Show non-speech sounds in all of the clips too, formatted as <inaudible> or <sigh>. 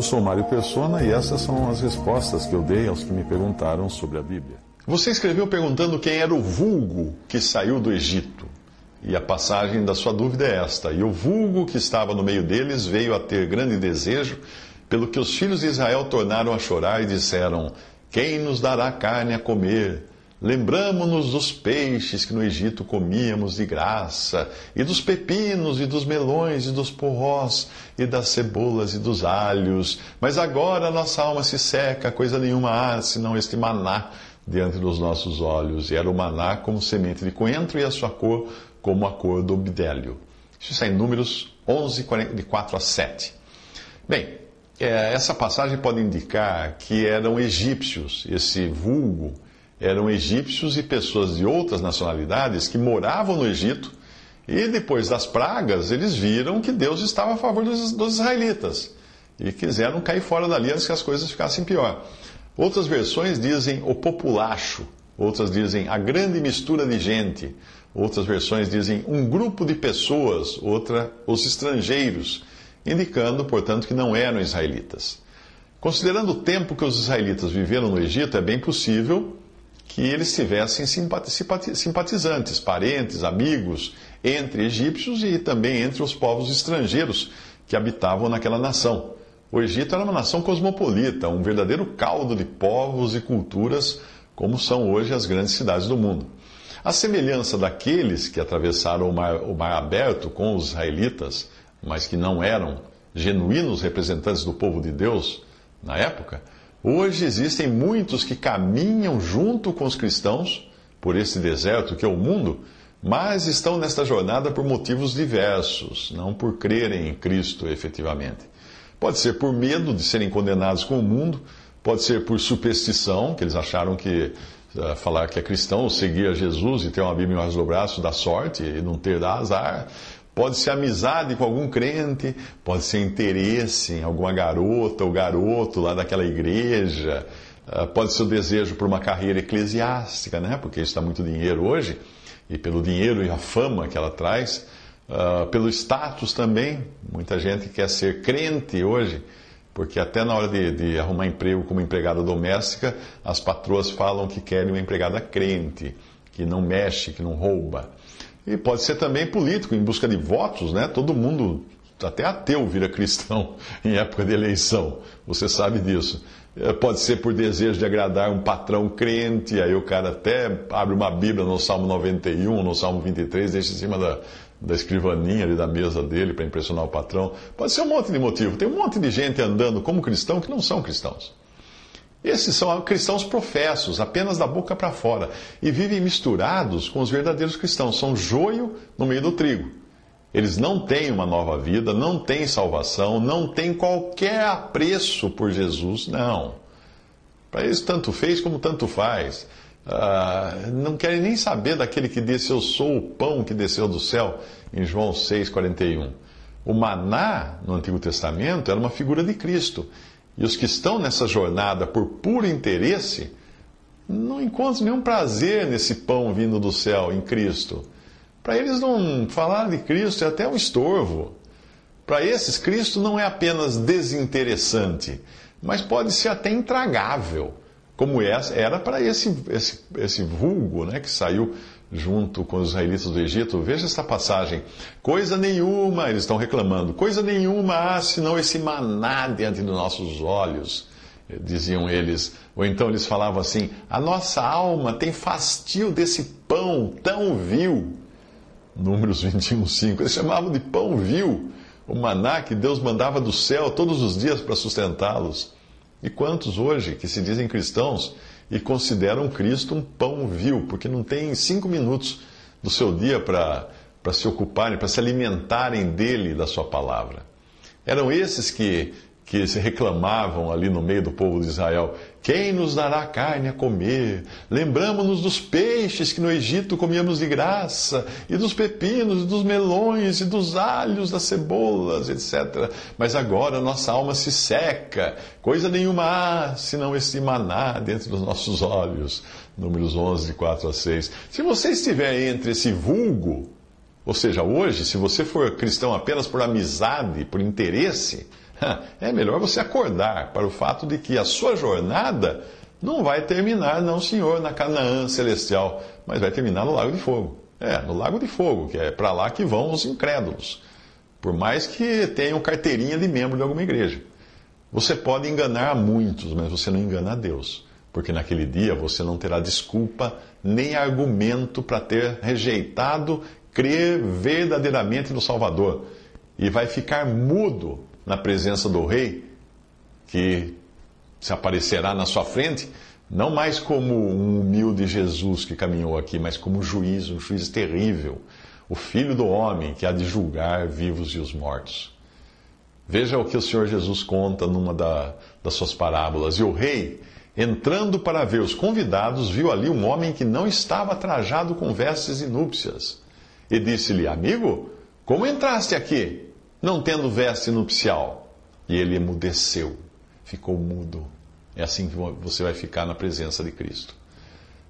Eu sou Mário Persona e essas são as respostas que eu dei aos que me perguntaram sobre a Bíblia. Você escreveu perguntando quem era o vulgo que saiu do Egito. E a passagem da sua dúvida é esta: E o vulgo que estava no meio deles veio a ter grande desejo, pelo que os filhos de Israel tornaram a chorar e disseram: Quem nos dará carne a comer? Lembramo-nos dos peixes que no Egito comíamos de graça, e dos pepinos, e dos melões, e dos porrós, e das cebolas, e dos alhos. Mas agora nossa alma se seca, coisa nenhuma há, senão este maná diante dos nossos olhos. E era o maná como semente de coentro, e a sua cor como a cor do bidélio. Isso está em Números 11, de 4 a 7. Bem, é, essa passagem pode indicar que eram egípcios, esse vulgo eram egípcios e pessoas de outras nacionalidades que moravam no Egito e depois das pragas eles viram que Deus estava a favor dos, dos israelitas e quiseram cair fora dali antes que as coisas ficassem pior. Outras versões dizem o populacho, outras dizem a grande mistura de gente, outras versões dizem um grupo de pessoas, outra os estrangeiros, indicando, portanto, que não eram israelitas. Considerando o tempo que os israelitas viveram no Egito, é bem possível que eles tivessem simpatizantes, parentes, amigos entre egípcios e também entre os povos estrangeiros que habitavam naquela nação. O Egito era uma nação cosmopolita, um verdadeiro caldo de povos e culturas, como são hoje as grandes cidades do mundo. A semelhança daqueles que atravessaram o mar, o mar aberto com os israelitas, mas que não eram genuínos representantes do povo de Deus na época, Hoje existem muitos que caminham junto com os cristãos por esse deserto que é o mundo, mas estão nesta jornada por motivos diversos, não por crerem em Cristo efetivamente. Pode ser por medo de serem condenados com o mundo, pode ser por superstição, que eles acharam que uh, falar que é cristão, seguir a Jesus e ter uma Bíblia embaixo do braço dá sorte e não ter azar. Pode ser amizade com algum crente, pode ser interesse em alguma garota ou garoto lá daquela igreja, ah, pode ser o desejo por uma carreira eclesiástica, né? Porque está muito dinheiro hoje, e pelo dinheiro e a fama que ela traz, uh, pelo status também. Muita gente quer ser crente hoje, porque até na hora de, de arrumar emprego como empregada doméstica, as patroas falam que querem uma empregada crente, que não mexe, que não rouba. E pode ser também político, em busca de votos, né? Todo mundo, até ateu, vira cristão <laughs> em época de eleição. Você sabe disso. É, pode ser por desejo de agradar um patrão crente, aí o cara até abre uma Bíblia no Salmo 91, no Salmo 23, deixa em cima da, da escrivaninha ali da mesa dele para impressionar o patrão. Pode ser um monte de motivo. Tem um monte de gente andando como cristão que não são cristãos. Esses são cristãos professos, apenas da boca para fora, e vivem misturados com os verdadeiros cristãos. São joio no meio do trigo. Eles não têm uma nova vida, não têm salvação, não têm qualquer apreço por Jesus, não. Para eles, tanto fez como tanto faz. Ah, não querem nem saber daquele que disse: Eu sou o pão que desceu do céu, em João 6,41. O maná, no Antigo Testamento, era uma figura de Cristo. E os que estão nessa jornada por puro interesse não encontram nenhum prazer nesse pão vindo do céu em Cristo. Para eles não falar de Cristo é até um estorvo. Para esses, Cristo não é apenas desinteressante, mas pode ser até intragável, como era para esse, esse, esse vulgo né, que saiu junto com os israelitas do Egito. Veja essa passagem. Coisa nenhuma, eles estão reclamando, coisa nenhuma há senão esse maná diante dos nossos olhos, diziam eles. Ou então eles falavam assim: a nossa alma tem fastio desse pão tão vil. Números <laughs> 21, 5. Eles chamavam de pão vil, o maná que Deus mandava do céu todos os dias para sustentá-los. E quantos hoje que se dizem cristãos e consideram Cristo um pão vil, porque não tem cinco minutos do seu dia para se ocuparem, para se alimentarem dele, da sua palavra. Eram esses que que se reclamavam ali no meio do povo de Israel: Quem nos dará carne a comer? Lembramos-nos dos peixes que no Egito comíamos de graça, e dos pepinos, e dos melões, e dos alhos, das cebolas, etc. Mas agora nossa alma se seca, coisa nenhuma há, senão este maná dentro dos nossos olhos. Números 11, de 4 a 6. Se você estiver entre esse vulgo, ou seja, hoje, se você for cristão apenas por amizade, por interesse, <laughs> é melhor você acordar para o fato de que a sua jornada não vai terminar, não, senhor, na Canaã celestial, mas vai terminar no Lago de Fogo. É, no Lago de Fogo, que é para lá que vão os incrédulos. Por mais que tenham carteirinha de membro de alguma igreja. Você pode enganar a muitos, mas você não engana a Deus. Porque naquele dia você não terá desculpa nem argumento para ter rejeitado crer verdadeiramente no Salvador. E vai ficar mudo na presença do rei, que se aparecerá na sua frente, não mais como um humilde Jesus que caminhou aqui, mas como juiz, um juiz terrível, o filho do homem que há de julgar vivos e os mortos. Veja o que o Senhor Jesus conta numa da, das suas parábolas. E o rei, entrando para ver os convidados, viu ali um homem que não estava trajado com vestes de núpcias. E disse-lhe: Amigo, como entraste aqui? Não tendo veste nupcial. E ele emudeceu, ficou mudo. É assim que você vai ficar na presença de Cristo.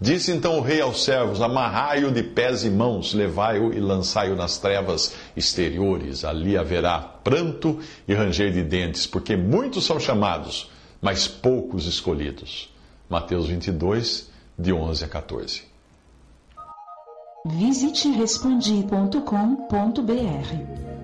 Disse então o rei aos servos: Amarrai-o de pés e mãos, levai-o e lançai-o nas trevas exteriores. Ali haverá pranto e ranger de dentes, porque muitos são chamados, mas poucos escolhidos. Mateus 22, de 11 a 14. Visite respondi.com.br